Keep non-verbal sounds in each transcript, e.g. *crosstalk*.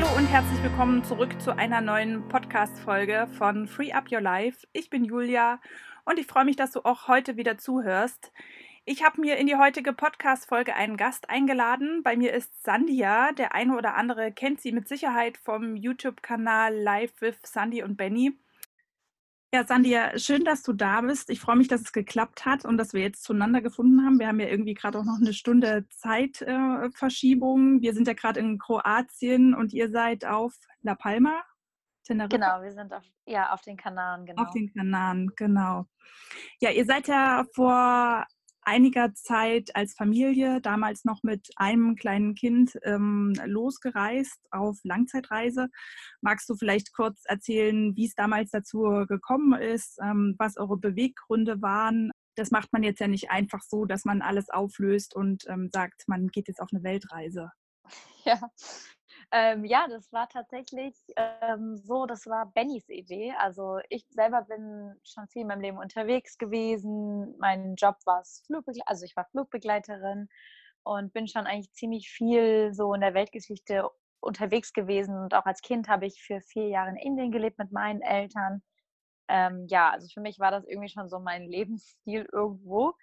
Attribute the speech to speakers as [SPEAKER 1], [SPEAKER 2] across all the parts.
[SPEAKER 1] Hallo und herzlich willkommen zurück zu einer neuen Podcast-Folge von Free Up Your Life. Ich bin Julia und ich freue mich, dass du auch heute wieder zuhörst. Ich habe mir in die heutige Podcast-Folge einen Gast eingeladen. Bei mir ist Sandia. Der eine oder andere kennt sie mit Sicherheit vom YouTube-Kanal Live with Sandy und Benny. Ja, Sandia, schön, dass du da bist. Ich freue mich, dass es geklappt hat und dass wir jetzt zueinander gefunden haben. Wir haben ja irgendwie gerade auch noch eine Stunde Zeitverschiebung. Äh, wir sind ja gerade in Kroatien und ihr seid auf La Palma.
[SPEAKER 2] Teneriffa. Genau, wir sind auf, ja, auf den Kanaren,
[SPEAKER 1] genau. Auf den Kanaren, genau. Ja, ihr seid ja vor einiger Zeit als Familie, damals noch mit einem kleinen Kind, ähm, losgereist auf Langzeitreise. Magst du vielleicht kurz erzählen, wie es damals dazu gekommen ist, ähm, was eure Beweggründe waren? Das macht man jetzt ja nicht einfach so, dass man alles auflöst und ähm, sagt, man geht jetzt auf eine Weltreise.
[SPEAKER 2] Ja, ähm, ja, das war tatsächlich ähm, so, das war Bennys Idee. Also ich selber bin schon viel in meinem Leben unterwegs gewesen. Mein Job war Flugbegleiterin, also ich war Flugbegleiterin und bin schon eigentlich ziemlich viel so in der Weltgeschichte unterwegs gewesen. Und auch als Kind habe ich für vier Jahre in Indien gelebt mit meinen Eltern. Ähm, ja, also für mich war das irgendwie schon so mein Lebensstil irgendwo.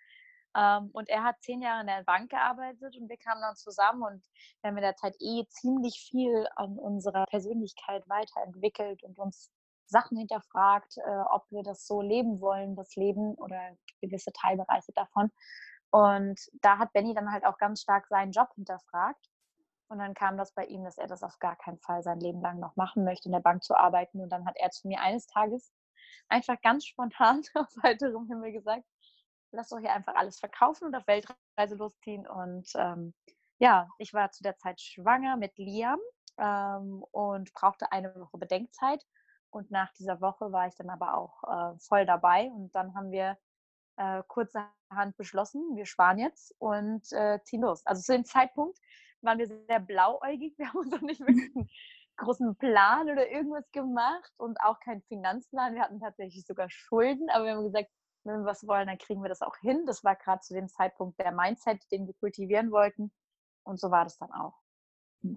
[SPEAKER 2] Ähm, und er hat zehn Jahre in der Bank gearbeitet und wir kamen dann zusammen und wir haben in der Zeit eh ziemlich viel an unserer Persönlichkeit weiterentwickelt und uns Sachen hinterfragt, äh, ob wir das so leben wollen, das Leben oder gewisse Teilbereiche davon. Und da hat Benny dann halt auch ganz stark seinen Job hinterfragt. Und dann kam das bei ihm, dass er das auf gar keinen Fall sein Leben lang noch machen möchte, in der Bank zu arbeiten. Und dann hat er zu mir eines Tages einfach ganz spontan *laughs* auf heiterem Himmel gesagt, lass doch hier einfach alles verkaufen und auf Weltreise losziehen. Und ähm, ja, ich war zu der Zeit schwanger mit Liam ähm, und brauchte eine Woche Bedenkzeit. Und nach dieser Woche war ich dann aber auch äh, voll dabei. Und dann haben wir äh, kurzerhand beschlossen, wir sparen jetzt und äh, ziehen los. Also zu dem Zeitpunkt waren wir sehr blauäugig. *laughs* Wir haben uns noch nicht wirklich *laughs* einen großen Plan oder irgendwas gemacht und auch keinen Finanzplan. Wir hatten tatsächlich sogar Schulden, aber wir haben gesagt, wenn wir was wollen, dann kriegen wir das auch hin. Das war gerade zu dem Zeitpunkt der Mindset, den wir kultivieren wollten. Und so war das dann auch.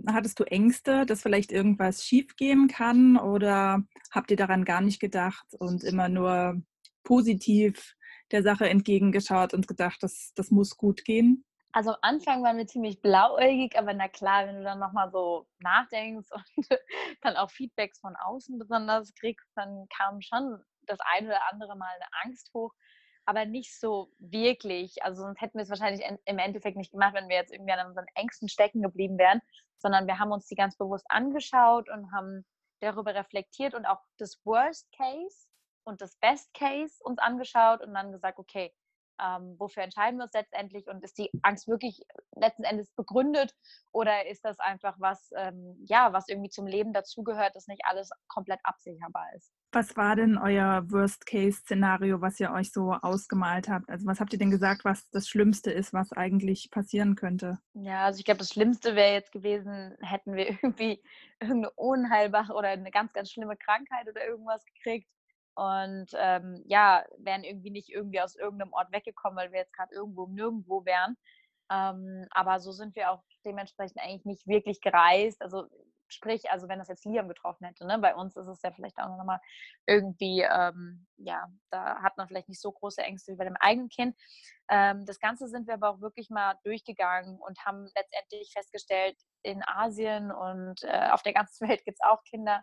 [SPEAKER 1] Hattest du Ängste, dass vielleicht irgendwas schiefgehen kann oder habt ihr daran gar nicht gedacht und immer nur positiv der Sache entgegengeschaut und gedacht, das, das muss gut gehen?
[SPEAKER 2] Also am Anfang waren wir ziemlich blauäugig, aber na klar, wenn du dann nochmal so nachdenkst *laughs* und dann auch Feedbacks von außen besonders kriegst, dann kam schon das eine oder andere Mal eine Angst hoch, aber nicht so wirklich. Also sonst hätten wir es wahrscheinlich im Endeffekt nicht gemacht, wenn wir jetzt irgendwie an unseren Ängsten stecken geblieben wären, sondern wir haben uns die ganz bewusst angeschaut und haben darüber reflektiert und auch das Worst Case und das Best Case uns angeschaut und dann gesagt, okay, ähm, wofür entscheiden wir uns letztendlich und ist die Angst wirklich letzten Endes begründet oder ist das einfach was, ähm, ja, was irgendwie zum Leben dazugehört, dass nicht alles komplett absicherbar ist?
[SPEAKER 1] Was war denn euer Worst-Case-Szenario, was ihr euch so ausgemalt habt? Also was habt ihr denn gesagt, was das Schlimmste ist, was eigentlich passieren könnte?
[SPEAKER 2] Ja, also ich glaube, das Schlimmste wäre jetzt gewesen, hätten wir *laughs* irgendwie irgendeine unheilbare oder eine ganz, ganz schlimme Krankheit oder irgendwas gekriegt und ähm, ja, wären irgendwie nicht irgendwie aus irgendeinem Ort weggekommen, weil wir jetzt gerade irgendwo nirgendwo wären. Ähm, aber so sind wir auch dementsprechend eigentlich nicht wirklich gereist. Also sprich, also wenn das jetzt Liam getroffen hätte, ne? bei uns ist es ja vielleicht auch nochmal irgendwie, ähm, ja, da hat man vielleicht nicht so große Ängste wie bei dem eigenen Kind. Ähm, das Ganze sind wir aber auch wirklich mal durchgegangen und haben letztendlich festgestellt, in Asien und äh, auf der ganzen *laughs* Welt gibt es auch Kinder,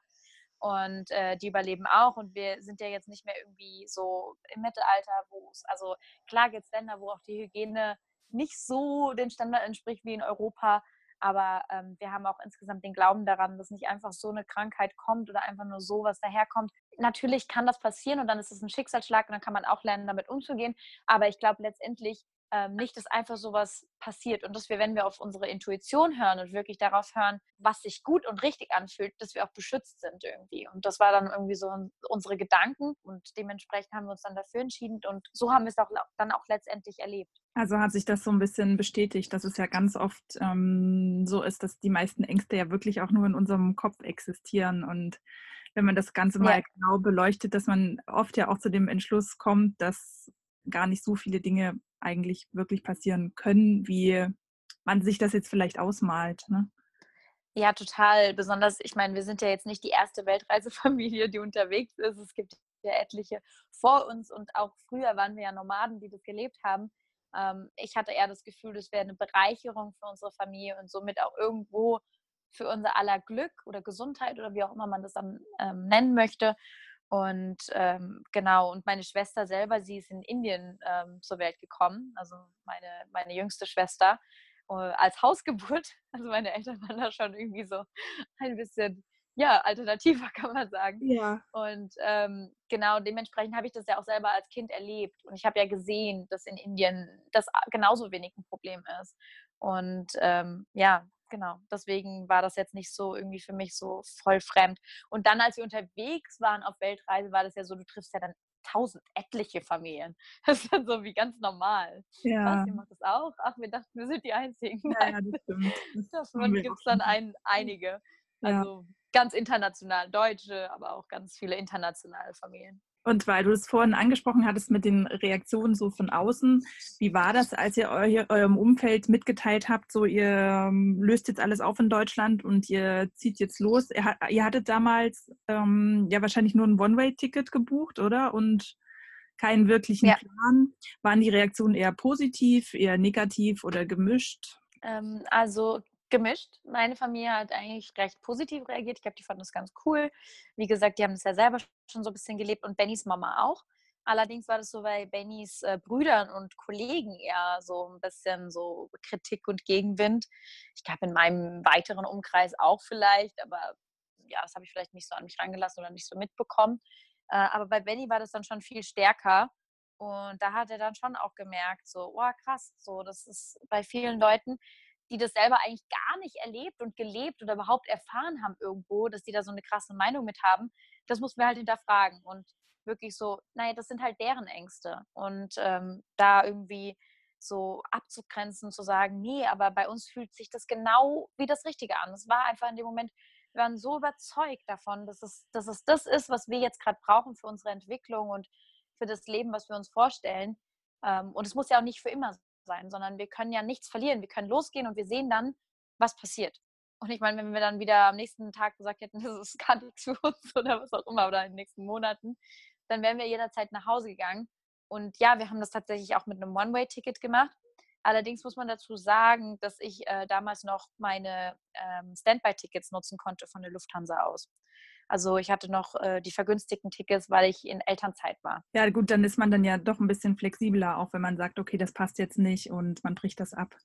[SPEAKER 2] und äh, die überleben auch. Und wir sind ja jetzt nicht mehr irgendwie so im Mittelalter, wo es, also klar gibt es Länder, wo auch die Hygiene nicht so den Standard entspricht wie in Europa. Aber ähm, wir haben auch insgesamt den Glauben daran, dass nicht einfach so eine Krankheit kommt oder einfach nur so was daherkommt. Natürlich kann das passieren und dann ist es ein Schicksalsschlag und dann kann man auch lernen, damit umzugehen. Aber ich glaube letztendlich ähm, nicht, dass einfach sowas passiert und dass wir, wenn wir auf unsere Intuition hören und wirklich darauf hören, was sich gut und richtig anfühlt, dass wir auch beschützt sind irgendwie. Und das war dann irgendwie so unsere Gedanken und dementsprechend haben wir uns dann dafür entschieden und so haben wir es auch dann auch letztendlich erlebt.
[SPEAKER 1] Also hat sich das so ein bisschen bestätigt, dass es ja ganz oft ähm, so ist, dass die meisten Ängste ja wirklich auch nur in unserem Kopf existieren und wenn man das Ganze mal ja. genau beleuchtet, dass man oft ja auch zu dem Entschluss kommt, dass gar nicht so viele Dinge eigentlich wirklich passieren können, wie man sich das jetzt vielleicht ausmalt. Ne?
[SPEAKER 2] Ja, total. Besonders, ich meine, wir sind ja jetzt nicht die erste Weltreisefamilie, die unterwegs ist. Es gibt ja etliche vor uns und auch früher waren wir ja Nomaden, die das gelebt haben. Ähm, ich hatte eher das Gefühl, das wäre eine Bereicherung für unsere Familie und somit auch irgendwo für unser aller Glück oder Gesundheit oder wie auch immer man das dann ähm, nennen möchte. Und ähm, genau, und meine Schwester selber, sie ist in Indien ähm, zur Welt gekommen, also meine, meine jüngste Schwester, äh, als Hausgeburt. *laughs* Also meine Eltern waren da schon irgendwie so ein bisschen, ja, alternativer *laughs* kann man sagen.
[SPEAKER 1] Ja.
[SPEAKER 2] Und ähm, genau, dementsprechend habe ich das ja auch selber als Kind erlebt. Und ich habe ja gesehen, dass in Indien das genauso wenig ein Problem ist. Und ähm, ja, genau. Deswegen war das jetzt nicht so irgendwie für mich so voll fremd. Und dann, als wir unterwegs waren auf Weltreise, war das ja so, du triffst ja dann tausend, etliche Familien. *laughs* Das ist dann so wie ganz normal.
[SPEAKER 1] Ja.
[SPEAKER 2] Was, ihr macht das auch? Ach, wir dachten, wir sind die Einzigen.
[SPEAKER 1] Ja, ja das stimmt.
[SPEAKER 2] Das gibt es dann ein, einige. Also ja. ganz international, Deutsche, aber auch ganz viele internationale Familien.
[SPEAKER 1] Und weil du es vorhin angesprochen hattest mit den Reaktionen so von außen, wie war das, als ihr eu eurem Umfeld mitgeteilt habt, so ihr ähm, löst jetzt alles auf in Deutschland und ihr zieht jetzt los? Ihr, ihr hattet damals ähm, ja wahrscheinlich nur ein One-Way-Ticket gebucht, oder? Und keinen wirklichen ja. Plan. Waren die Reaktionen eher positiv, eher negativ oder gemischt?
[SPEAKER 2] Ähm, also gemischt. Meine Familie hat eigentlich recht positiv reagiert. Ich glaube, die fanden das ganz cool. Wie gesagt, die haben das ja selber schon so ein bisschen gelebt und Bennys Mama auch. Allerdings war das so bei Bennys äh, Brüdern und Kollegen eher so ein bisschen so Kritik und Gegenwind. Ich glaube, in meinem weiteren Umkreis auch vielleicht, aber ja, das habe ich vielleicht nicht so an mich rangelassen oder nicht so mitbekommen. Äh, aber bei Benny war das dann schon viel stärker. Und da hat er dann schon auch gemerkt, so, oh krass, so, das ist bei vielen Leuten, die das selber eigentlich gar nicht erlebt und gelebt oder überhaupt erfahren haben irgendwo, dass die da so eine krasse Meinung mit haben, das mussten wir halt hinterfragen und wirklich so, naja, das sind halt deren Ängste und ähm, da irgendwie so abzugrenzen, zu sagen, nee, aber bei uns fühlt sich das genau wie das Richtige an. Es war einfach in dem Moment, wir waren so überzeugt davon, dass es, dass es das ist, was wir jetzt gerade brauchen für unsere Entwicklung und für das Leben, was wir uns vorstellen. Ähm, und es muss ja auch nicht für immer sein, sondern wir können ja nichts verlieren. Wir können losgehen und wir sehen dann, was passiert. Und ich meine, wenn wir dann wieder am nächsten Tag gesagt hätten, *laughs* das ist gar nichts für uns oder was auch immer, oder in den nächsten Monaten, dann wären wir jederzeit nach Hause gegangen. Und ja, wir haben das tatsächlich auch mit einem One-Way-Ticket gemacht. Allerdings muss man dazu sagen, dass ich äh, damals noch meine ähm, Standby-Tickets nutzen konnte von der Lufthansa aus. Also ich hatte noch äh, die vergünstigten Tickets, weil ich in Elternzeit war.
[SPEAKER 1] Ja, gut, dann ist man dann ja doch ein bisschen flexibler, auch wenn man sagt, okay, das passt jetzt nicht und man bricht das ab.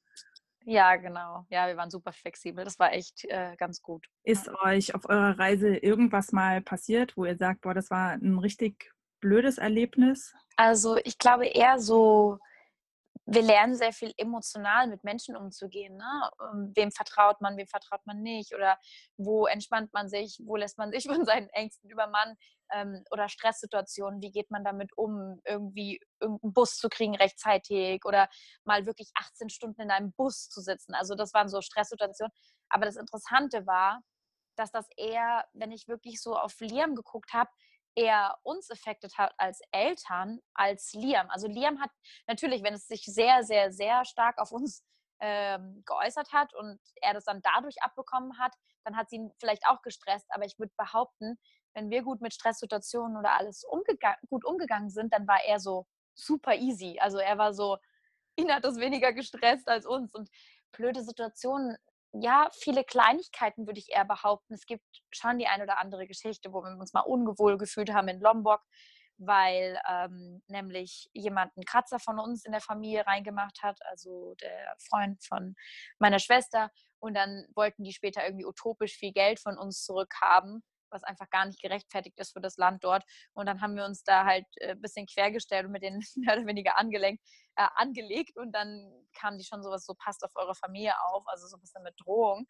[SPEAKER 2] Ja, genau. Ja, wir waren super flexibel. Das war echt äh, ganz gut.
[SPEAKER 1] Ist ja. euch auf eurer Reise irgendwas mal passiert, wo ihr sagt, boah, das war ein richtig blödes Erlebnis?
[SPEAKER 2] Also ich glaube eher so wir lernen sehr viel emotional mit Menschen umzugehen. Ne? Ähm, wem vertraut man, wem vertraut man nicht? Oder wo entspannt man sich, wo lässt man sich *laughs* von seinen Ängsten übermannen? Ähm, oder Stresssituationen, wie geht man damit um, irgendwie irgendeinen Bus zu kriegen rechtzeitig oder mal wirklich 18 Stunden in einem Bus zu sitzen. Also das waren so Stresssituationen. Aber das Interessante war, dass das eher, wenn ich wirklich so auf Liam geguckt habe, eher uns affected hat als Eltern als Liam. Also Liam hat natürlich, wenn es sich sehr, sehr, sehr stark auf uns ähm, geäußert hat und er das dann dadurch abbekommen hat, dann hat sie ihn vielleicht auch gestresst. Aber ich würde behaupten, wenn wir gut mit Stresssituationen oder alles umgega gut umgegangen sind, dann war er so super easy. Also er war so, ihn hat das weniger gestresst als uns. Und blöde Situationen ja, viele Kleinigkeiten würde ich eher behaupten. Es gibt schon die ein oder andere Geschichte, wo wir uns mal ungewohl gefühlt haben in Lombok, weil ähm, nämlich jemand einen Kratzer von uns in der Familie reingemacht hat, also der Freund von meiner Schwester. Und dann wollten die später irgendwie utopisch viel Geld von uns zurückhaben was einfach gar nicht gerechtfertigt ist für das Land dort. Und dann haben wir uns da halt ein äh, bisschen quergestellt und mit denen *laughs* mehr oder weniger angelenkt, äh, angelegt und dann kamen die schon sowas so, passt auf eure Familie auf, also so ein bisschen mit Drohung.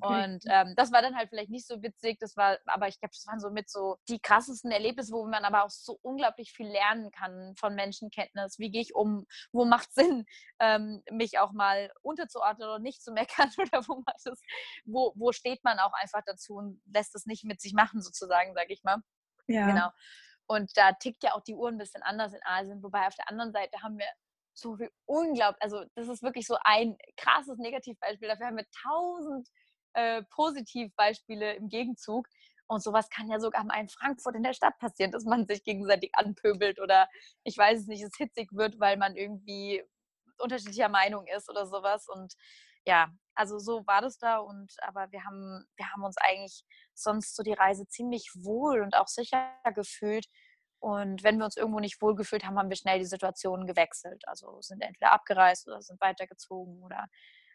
[SPEAKER 2] Okay. Und ähm, das war dann halt vielleicht nicht so witzig, das war, aber ich glaube, das waren so mit so die krassesten Erlebnisse, wo man aber auch so unglaublich viel lernen kann von Menschenkenntnis. Wie gehe ich um? Wo macht es *laughs* Sinn, ähm, mich auch mal unterzuordnen oder nicht zu meckern *laughs* oder wo macht es, wo, wo steht man auch einfach dazu und lässt es nicht mit sich machen, sozusagen, sage ich mal.
[SPEAKER 1] Ja.
[SPEAKER 2] Genau. Und da tickt ja auch die Uhr ein bisschen anders in Asien, wobei auf der anderen Seite haben wir so viel unglaublich, also das ist wirklich so ein krasses Negativbeispiel. Dafür haben wir tausend äh, Positivbeispiele im Gegenzug. Und sowas kann ja sogar mal in Frankfurt in der Stadt passieren, dass man sich gegenseitig anpöbelt oder ich weiß es nicht, es hitzig wird, weil man irgendwie unterschiedlicher Meinung ist oder sowas. Und ja, also so war das da und aber wir haben, wir haben uns eigentlich sonst so die Reise ziemlich wohl und auch sicher gefühlt. Und wenn wir uns irgendwo nicht wohl gefühlt haben, haben wir schnell die Situation gewechselt. Also sind entweder abgereist oder sind weitergezogen oder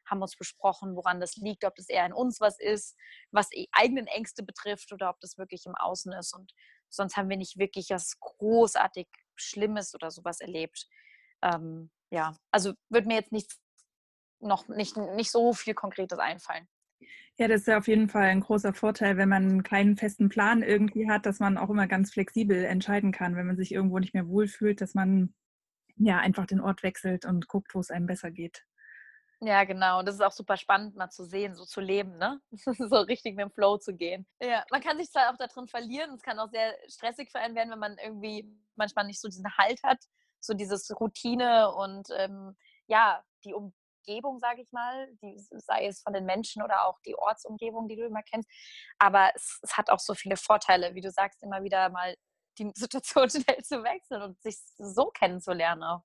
[SPEAKER 2] haben uns besprochen, woran das liegt, ob das eher in uns was ist, was die eigenen Ängste betrifft oder ob das wirklich im Außen ist. Und sonst haben wir nicht wirklich was großartig Schlimmes oder sowas erlebt. Ähm, ja, also wird mir jetzt nicht noch nicht, nicht so viel Konkretes einfallen.
[SPEAKER 1] Ja, das ist ja auf jeden Fall ein großer Vorteil, wenn man einen kleinen festen Plan irgendwie hat, dass man auch immer ganz flexibel entscheiden kann, wenn man sich irgendwo nicht mehr wohlfühlt, dass man ja einfach den Ort wechselt und guckt, wo es einem besser geht.
[SPEAKER 2] Ja, genau. Das ist auch super spannend, mal zu sehen, so zu leben, ne? *laughs* so richtig mit dem Flow zu gehen. Ja, man kann sich zwar auch darin verlieren, es kann auch sehr stressig für einen werden, wenn man irgendwie manchmal nicht so diesen Halt hat, so dieses Routine und ähm, ja, die Umgebung, sage ich mal, die, sei es von den Menschen oder auch die Ortsumgebung, die du immer kennst. Aber es, es hat auch so viele Vorteile, wie du sagst, immer wieder mal die Situation *laughs* schnell zu wechseln und sich so kennenzulernen auch.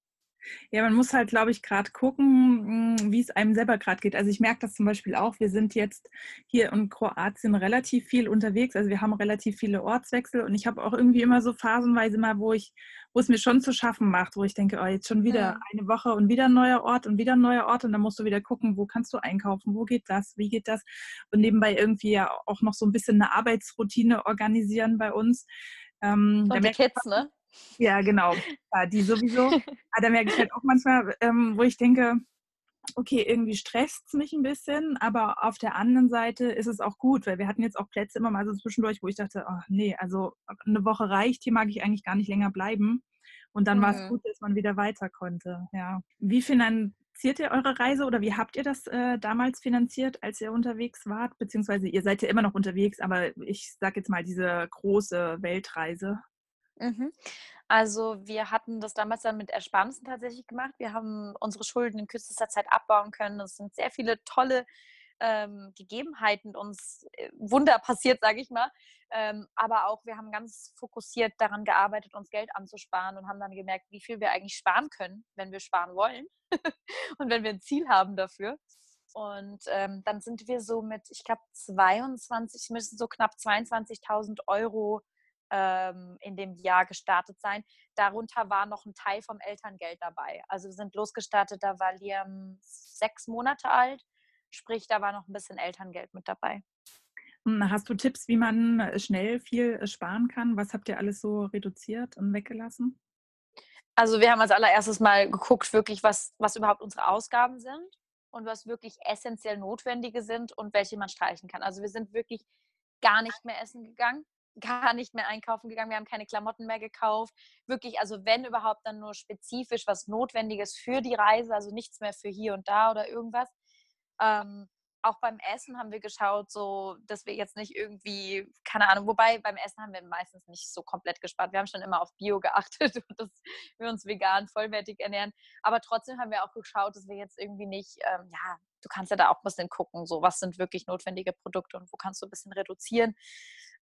[SPEAKER 1] Ja, man muss halt, glaube ich, gerade gucken, hm, wie es einem selber gerade geht. Also ich merke das zum Beispiel auch. Wir sind jetzt hier in Kroatien relativ viel unterwegs. Also wir haben relativ viele Ortswechsel und ich habe auch irgendwie immer so phasenweise mal, wo ich, wo es mir schon zu schaffen macht, wo ich denke, oh, jetzt schon wieder eine Woche und wieder ein neuer Ort und wieder ein neuer Ort und dann musst du wieder gucken, wo kannst du einkaufen, wo geht das, wie geht das und nebenbei irgendwie ja auch noch so ein bisschen eine Arbeitsroutine organisieren bei uns.
[SPEAKER 2] Ähm, und die Kids, ne?
[SPEAKER 1] Ja, genau. Ja, die sowieso. Aber *laughs* da merke ich halt auch manchmal, ähm, wo ich denke, okay, irgendwie stresst es mich ein bisschen, aber auf der anderen Seite ist es auch gut, weil wir hatten jetzt auch Plätze immer mal so zwischendurch, wo ich dachte, oh nee, also eine Woche reicht, hier mag ich eigentlich gar nicht länger bleiben. Und dann mhm. war es gut, dass man wieder weiter konnte. Ja. Wie finanziert ihr eure Reise oder wie habt ihr das äh, damals finanziert, als ihr unterwegs wart? Beziehungsweise ihr seid ja immer noch unterwegs, aber ich sage jetzt mal diese große Weltreise.
[SPEAKER 2] Mhm. Also wir hatten das damals dann mit Ersparnissen tatsächlich gemacht. Wir haben unsere Schulden in kürzester Zeit abbauen können. Es sind sehr viele tolle ähm, Gegebenheiten uns äh, Wunder *laughs* passiert, sage ich mal. Ähm, aber auch wir haben ganz fokussiert daran gearbeitet, uns Geld anzusparen und haben dann gemerkt, wie viel wir eigentlich sparen können, wenn wir sparen wollen *laughs* und wenn wir ein Ziel haben dafür. Und ähm, dann sind wir so mit, ich glaube, 22, müssen so knapp 22.000 Euro ähm, in dem Jahr gestartet sein. Darunter war noch ein Teil vom Elterngeld dabei. Also wir sind losgestartet, da war Liam sechs Monate alt, sprich, da war noch ein bisschen Elterngeld mit dabei.
[SPEAKER 1] Hm, hast du Tipps, wie man äh, schnell viel äh, sparen kann? Was habt ihr alles so reduziert und weggelassen?
[SPEAKER 2] Also wir haben als allererstes mal geguckt, wirklich, was, was überhaupt unsere Ausgaben sind und was wirklich essentiell notwendige sind und welche man streichen kann. Also wir sind wirklich gar nicht mehr essen gegangen gar nicht mehr einkaufen gegangen, wir haben keine Klamotten mehr gekauft. Wirklich, also wenn überhaupt, dann nur spezifisch was Notwendiges für die Reise, also nichts mehr für hier und da oder irgendwas. Ähm, auch beim Essen haben wir geschaut, so dass wir jetzt nicht irgendwie, keine Ahnung, wobei beim Essen haben wir meistens nicht so komplett gespart. Wir haben schon immer auf Bio *laughs* geachtet und dass wir uns vegan vollwertig ernähren. Aber trotzdem haben wir auch geschaut, dass wir jetzt irgendwie nicht, ähm, ja, du kannst ja da auch ein bisschen gucken, so was sind wirklich notwendige Produkte und wo kannst du ein bisschen reduzieren.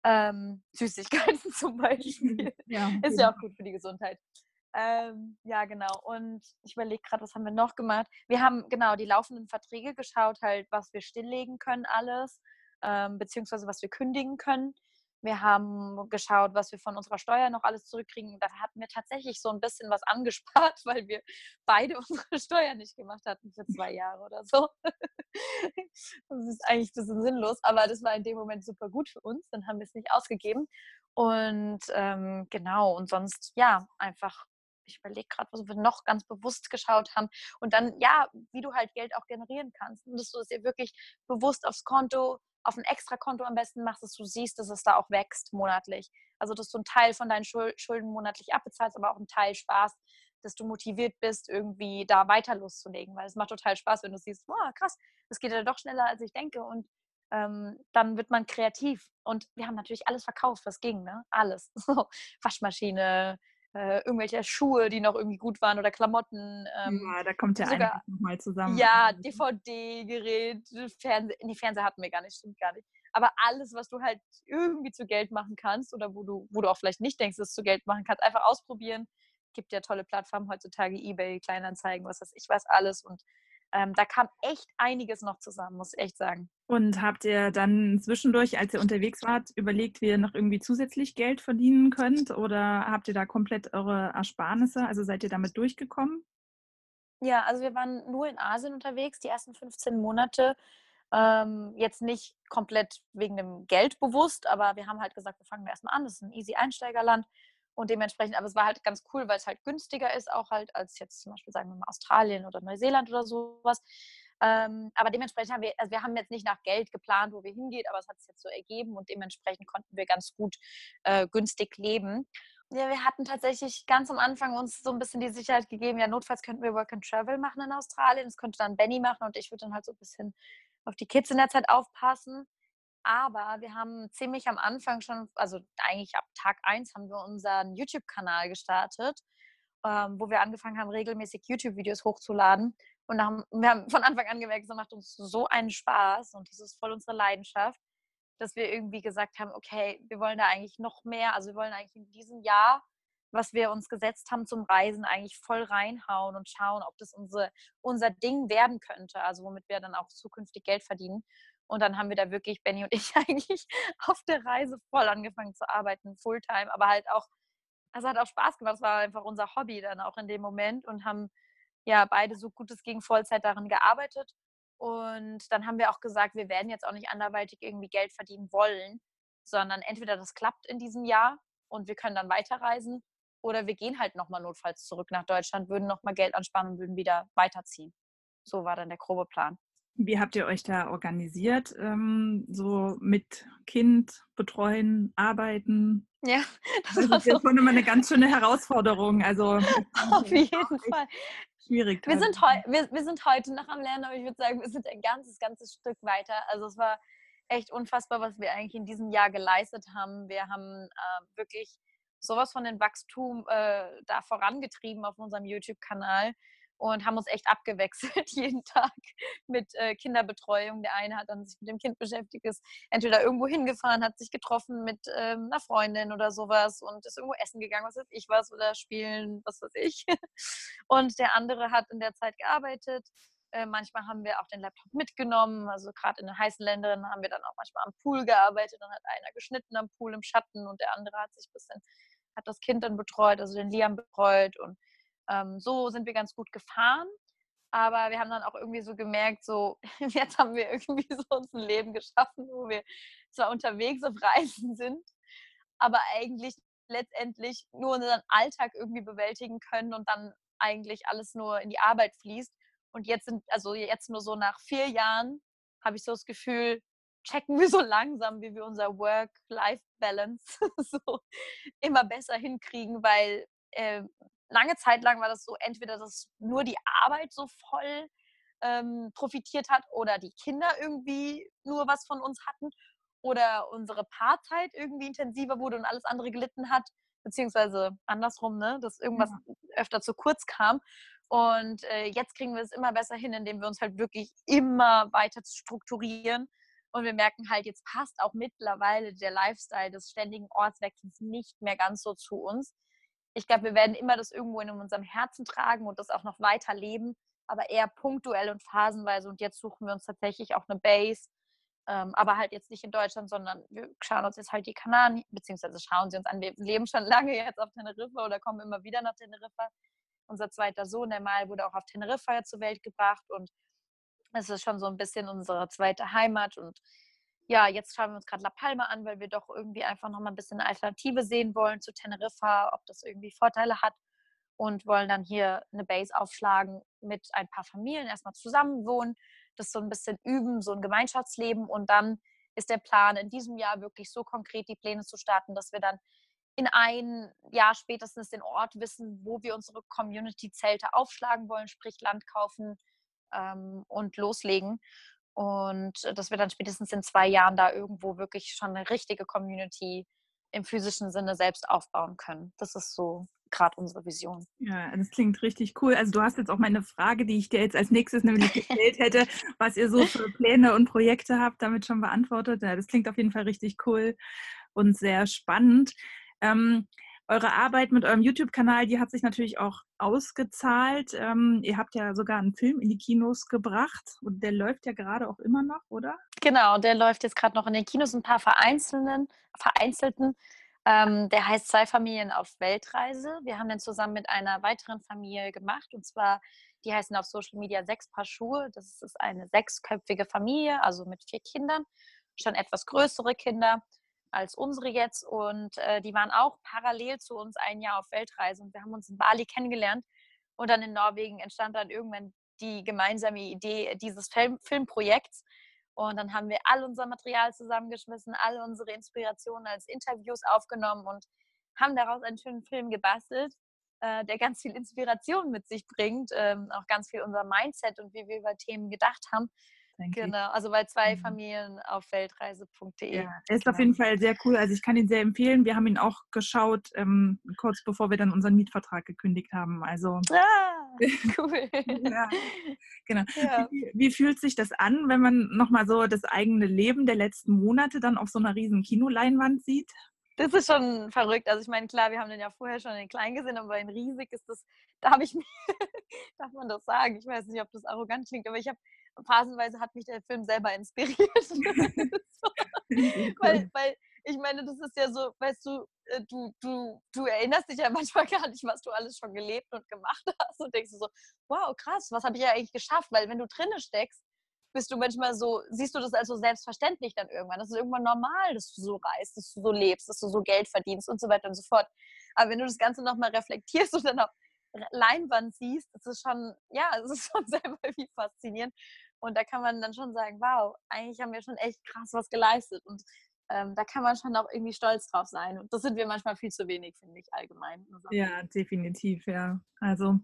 [SPEAKER 2] Ähm, Süßigkeiten *laughs* zum Beispiel. Ja, ist ja auch gut für die Gesundheit. Ähm, ja, genau. Und ich überlege gerade, was haben wir noch gemacht? Wir haben genau die laufenden Verträge geschaut, halt, was wir stilllegen können, alles, ähm, beziehungsweise was wir kündigen können. Wir haben geschaut, was wir von unserer Steuer noch alles zurückkriegen. Da hatten wir tatsächlich so ein bisschen was angespart, *laughs* weil wir beide *laughs* unsere Steuer nicht gemacht hatten für zwei Jahre oder so. *laughs* Das ist eigentlich ein bisschen sinnlos, aber das war in dem Moment super gut für uns. Dann haben wir es nicht ausgegeben. Und ähm, genau, und sonst, ja, einfach ich überlege gerade, was wir noch ganz bewusst geschaut haben. Und dann, ja, wie du halt Geld auch generieren kannst. Und dass du es dir wirklich bewusst aufs Konto auf ein Extrakonto am besten machst, dass du siehst, dass es da auch wächst monatlich. Also, dass du einen Teil von deinen Schulden monatlich abbezahlst, aber auch einen Teil sparst, dass du motiviert bist, irgendwie da weiter loszulegen. Weil es macht total Spaß, wenn du siehst, wow, krass, das geht ja doch schneller, als ich denke. Und ähm, dann wird man kreativ. Und wir haben natürlich alles verkauft, was ging, ne? Alles. *laughs* So, Waschmaschine, äh, irgendwelche Schuhe, die noch irgendwie gut waren oder Klamotten.
[SPEAKER 1] Ähm, ja, da kommt ja sogar, einiges nochmal zusammen.
[SPEAKER 2] Ja, DVD-Gerät, Fernseher, die Fernseher hatten wir gar nicht, stimmt gar nicht. Aber alles, was du halt irgendwie zu Geld machen kannst oder wo du, wo du auch vielleicht nicht denkst, dass du zu Geld machen kannst, einfach ausprobieren. Gibt ja tolle Plattformen heutzutage, Ebay, Kleinanzeigen, was weiß ich was alles. Und ähm, da kam echt einiges noch zusammen, muss ich echt sagen.
[SPEAKER 1] Und habt ihr dann zwischendurch, als ihr unterwegs wart, überlegt, wie ihr noch irgendwie zusätzlich Geld verdienen könnt? Oder habt ihr da komplett eure Ersparnisse? Also seid ihr damit durchgekommen?
[SPEAKER 2] Ja, also wir waren nur in Asien unterwegs, die ersten 15 Monate. Ähm, jetzt nicht komplett wegen dem Geld bewusst, aber wir haben halt gesagt, wir fangen erstmal an. Das ist ein easy Einsteigerland. Und dementsprechend, aber es war halt ganz cool, weil es halt günstiger ist, auch halt als jetzt zum Beispiel, sagen wir mal, Australien oder Neuseeland oder sowas. Ähm, aber dementsprechend haben wir, also wir haben jetzt nicht nach Geld geplant, wo wir hingehen, aber es hat sich jetzt so ergeben und dementsprechend konnten wir ganz gut äh, günstig leben. Ja, wir hatten tatsächlich ganz am Anfang uns so ein bisschen die Sicherheit gegeben, ja, notfalls könnten wir Work and Travel machen in Australien. Das könnte dann Benny machen und ich würde dann halt so ein bisschen auf die Kids in der Zeit aufpassen. Aber wir haben ziemlich am Anfang schon, also eigentlich ab Tag 1 haben wir unseren YouTube-Kanal gestartet, ähm, wo wir angefangen haben, regelmäßig YouTube-Videos hochzuladen. Und haben, wir haben von Anfang an gemerkt, es macht uns so einen Spaß und das ist voll unsere Leidenschaft, dass wir irgendwie gesagt haben, okay, wir wollen da eigentlich noch mehr, also wir wollen eigentlich in diesem Jahr, was wir uns gesetzt haben zum Reisen, eigentlich voll reinhauen und schauen, ob das unsere, unser Ding werden könnte, also womit wir dann auch zukünftig Geld verdienen. Und dann haben wir da wirklich, Benny und *laughs* ich, eigentlich auf der Reise voll angefangen zu arbeiten, Fulltime, aber halt auch, es hat auch Spaß gemacht. Es war einfach unser Hobby dann auch in dem Moment und haben ja beide so gut es ging Vollzeit daran gearbeitet. Und dann haben wir auch gesagt, wir werden jetzt auch nicht anderweitig irgendwie Geld verdienen wollen, sondern entweder das klappt in diesem Jahr und wir können dann weiterreisen oder wir gehen halt nochmal notfalls zurück nach Deutschland, würden nochmal Geld ansparen und würden wieder weiterziehen. So war dann der grobe Plan.
[SPEAKER 1] Wie habt ihr euch da organisiert? Ähm, so mit Kind betreuen, arbeiten?
[SPEAKER 2] Ja, *laughs*
[SPEAKER 1] das, das ist so. schon immer eine ganz schöne Herausforderung. Also *laughs*
[SPEAKER 2] auf jeden Fall.
[SPEAKER 1] Schwierig.
[SPEAKER 2] Wir sind, wir, wir sind heute noch am Lernen, aber ich würde sagen, wir sind ein ganzes, ganzes Stück weiter. Also es war echt unfassbar, was wir eigentlich in diesem Jahr geleistet haben. Wir haben äh, wirklich sowas von dem Wachstum äh, da vorangetrieben auf unserem YouTube-Kanal und haben uns echt abgewechselt *laughs* jeden Tag mit äh, Kinderbetreuung. Der eine hat dann sich mit dem Kind beschäftigt, ist entweder irgendwo hingefahren, hat sich getroffen mit ähm, einer Freundin oder sowas und ist irgendwo essen gegangen, was weiß ich was, oder spielen, was weiß ich. *laughs* Und der andere hat in der Zeit gearbeitet. Äh, manchmal haben wir auch den Laptop mitgenommen. Also gerade in den heißen Ländern haben wir dann auch manchmal am Pool gearbeitet. Dann hat einer geschnitten am Pool im Schatten und der andere hat sich ein bisschen, hat das Kind dann betreut, also den Liam betreut und ähm, so sind wir ganz gut gefahren. Aber wir haben dann auch irgendwie so gemerkt, so *laughs* jetzt haben wir irgendwie so uns ein Leben geschaffen, wo wir zwar unterwegs auf Reisen sind, aber eigentlich letztendlich nur unseren Alltag irgendwie bewältigen können und dann eigentlich alles nur in die Arbeit fließt. Und jetzt sind, also jetzt nur so nach vier Jahren, habe ich so das Gefühl, checken wir so langsam, wie wir unser Work-Life-Balance *laughs* so immer besser hinkriegen, weil äh, lange Zeit lang war das so, entweder dass nur die Arbeit so voll ähm, profitiert hat oder die Kinder irgendwie nur was von uns hatten oder unsere Paarzeit irgendwie intensiver wurde und alles andere gelitten hat, beziehungsweise andersrum, ne, dass irgendwas ja. öfter zu kurz kam. Und äh, jetzt kriegen wir es immer besser hin, indem wir uns halt wirklich immer weiter strukturieren. Und wir merken halt, jetzt passt auch mittlerweile der Lifestyle des ständigen Ortswechsels nicht mehr ganz so zu uns ich glaube, wir werden immer das irgendwo in unserem Herzen tragen und das auch noch weiter leben, aber eher punktuell und phasenweise. Und jetzt suchen wir uns tatsächlich auch eine Base, ähm, aber halt jetzt nicht in Deutschland, sondern wir schauen uns jetzt halt die Kanaren, beziehungsweise schauen sie uns an. Wir leben schon lange jetzt auf Teneriffa oder kommen immer wieder nach Teneriffa. Unser zweiter Sohn, der Mal, wurde auch auf Teneriffa zur Welt gebracht und es ist schon so ein bisschen unsere zweite Heimat und ja, jetzt schauen wir uns gerade La Palma an, weil wir doch irgendwie einfach noch mal ein bisschen eine Alternative sehen wollen zu Teneriffa, ob das irgendwie Vorteile hat und wollen dann hier eine Base aufschlagen mit ein paar Familien, erstmal zusammen wohnen, das so ein bisschen üben, so ein Gemeinschaftsleben und dann ist der Plan in diesem Jahr wirklich so konkret die Pläne zu starten, dass wir dann in ein Jahr spätestens den Ort wissen, wo wir unsere Community-Zelte aufschlagen wollen, sprich Land kaufen ähm, und loslegen. Und äh, dass wir dann spätestens in zwei Jahren da irgendwo wirklich schon eine richtige Community im physischen Sinne selbst aufbauen können. Das ist so gerade unsere Vision.
[SPEAKER 1] Ja, das klingt richtig cool. Also du hast jetzt auch meine Frage, die ich dir jetzt als nächstes nämlich gestellt *laughs* hätte, was ihr so für Pläne und Projekte habt, damit schon beantwortet. Ja, das klingt auf jeden Fall richtig cool und sehr spannend. Ähm, eure Arbeit mit eurem YouTube-Kanal, die hat sich natürlich auch ausgezahlt. Ähm, ihr habt ja sogar einen Film in die Kinos gebracht und der läuft ja gerade auch immer noch, oder?
[SPEAKER 2] Genau, der läuft jetzt gerade noch in den Kinos, ein paar vereinzelten. vereinzelten. Ähm, der heißt Zwei Familien auf Weltreise. Wir haben den zusammen mit einer weiteren Familie gemacht und zwar, die heißen auf Social Media Sechs Paar Schuhe. Das ist eine sechsköpfige Familie, also mit vier Kindern, schon etwas größere Kinder als unsere jetzt und äh, die waren auch parallel zu uns ein Jahr auf Weltreise und wir haben uns in Bali kennengelernt und dann in Norwegen entstand dann irgendwann die gemeinsame Idee dieses Film Filmprojekts und dann haben wir all unser Material zusammengeschmissen, alle unsere Inspirationen als Interviews aufgenommen und haben daraus einen schönen Film gebastelt, äh, der ganz viel Inspiration mit sich bringt, ähm, auch ganz viel unser Mindset und wie wir über Themen gedacht haben genau, ich. also bei zwei mhm. Familien auf weltreise.de. Ja,
[SPEAKER 1] er ist genau. auf jeden Fall sehr cool. Also ich kann ihn sehr empfehlen. Wir haben ihn auch geschaut, ähm, kurz bevor wir dann unseren Mietvertrag gekündigt haben. Also
[SPEAKER 2] ah, *laughs* cool.
[SPEAKER 1] ja, genau. *laughs* Ja. Wie, wie, fühlt sich das an, wenn man nochmal so das eigene Leben der letzten Monate dann auf so einer riesen Kinoleinwand sieht?
[SPEAKER 2] Das ist schon verrückt. Also ich meine, klar, wir haben den ja vorher schon in klein gesehen, aber in riesig ist das, da habe ich mir, *laughs* darf man das sagen? Ich weiß nicht, ob das arrogant klingt, aber ich habe phasenweise hat mich der Film selber inspiriert. *laughs* weil, weil ich meine, das ist ja so, weißt du, äh, du, du, du erinnerst dich ja *laughs* manchmal gar nicht, was du alles schon gelebt und gemacht hast und denkst du so, wow, krass, was habe ich ja eigentlich geschafft? Weil wenn du drinne steckst, bist du manchmal so, siehst du das als so selbstverständlich dann irgendwann. Das ist irgendwann normal, dass du so reist, dass du so lebst, dass du so Geld verdienst und so weiter und so fort. Aber wenn du das Ganze nochmal reflektierst und dann auf Leinwand siehst, das ist schon, ja, *laughs* es ist schon selber wie faszinierend. Und da kann man dann schon sagen, wow, eigentlich haben wir schon echt krass was geleistet. Und ähm, da kann man schon auch irgendwie stolz drauf sein. Und das sind wir manchmal viel zu wenig, finde ich, allgemein.
[SPEAKER 1] Ja, definitiv, ja. Also,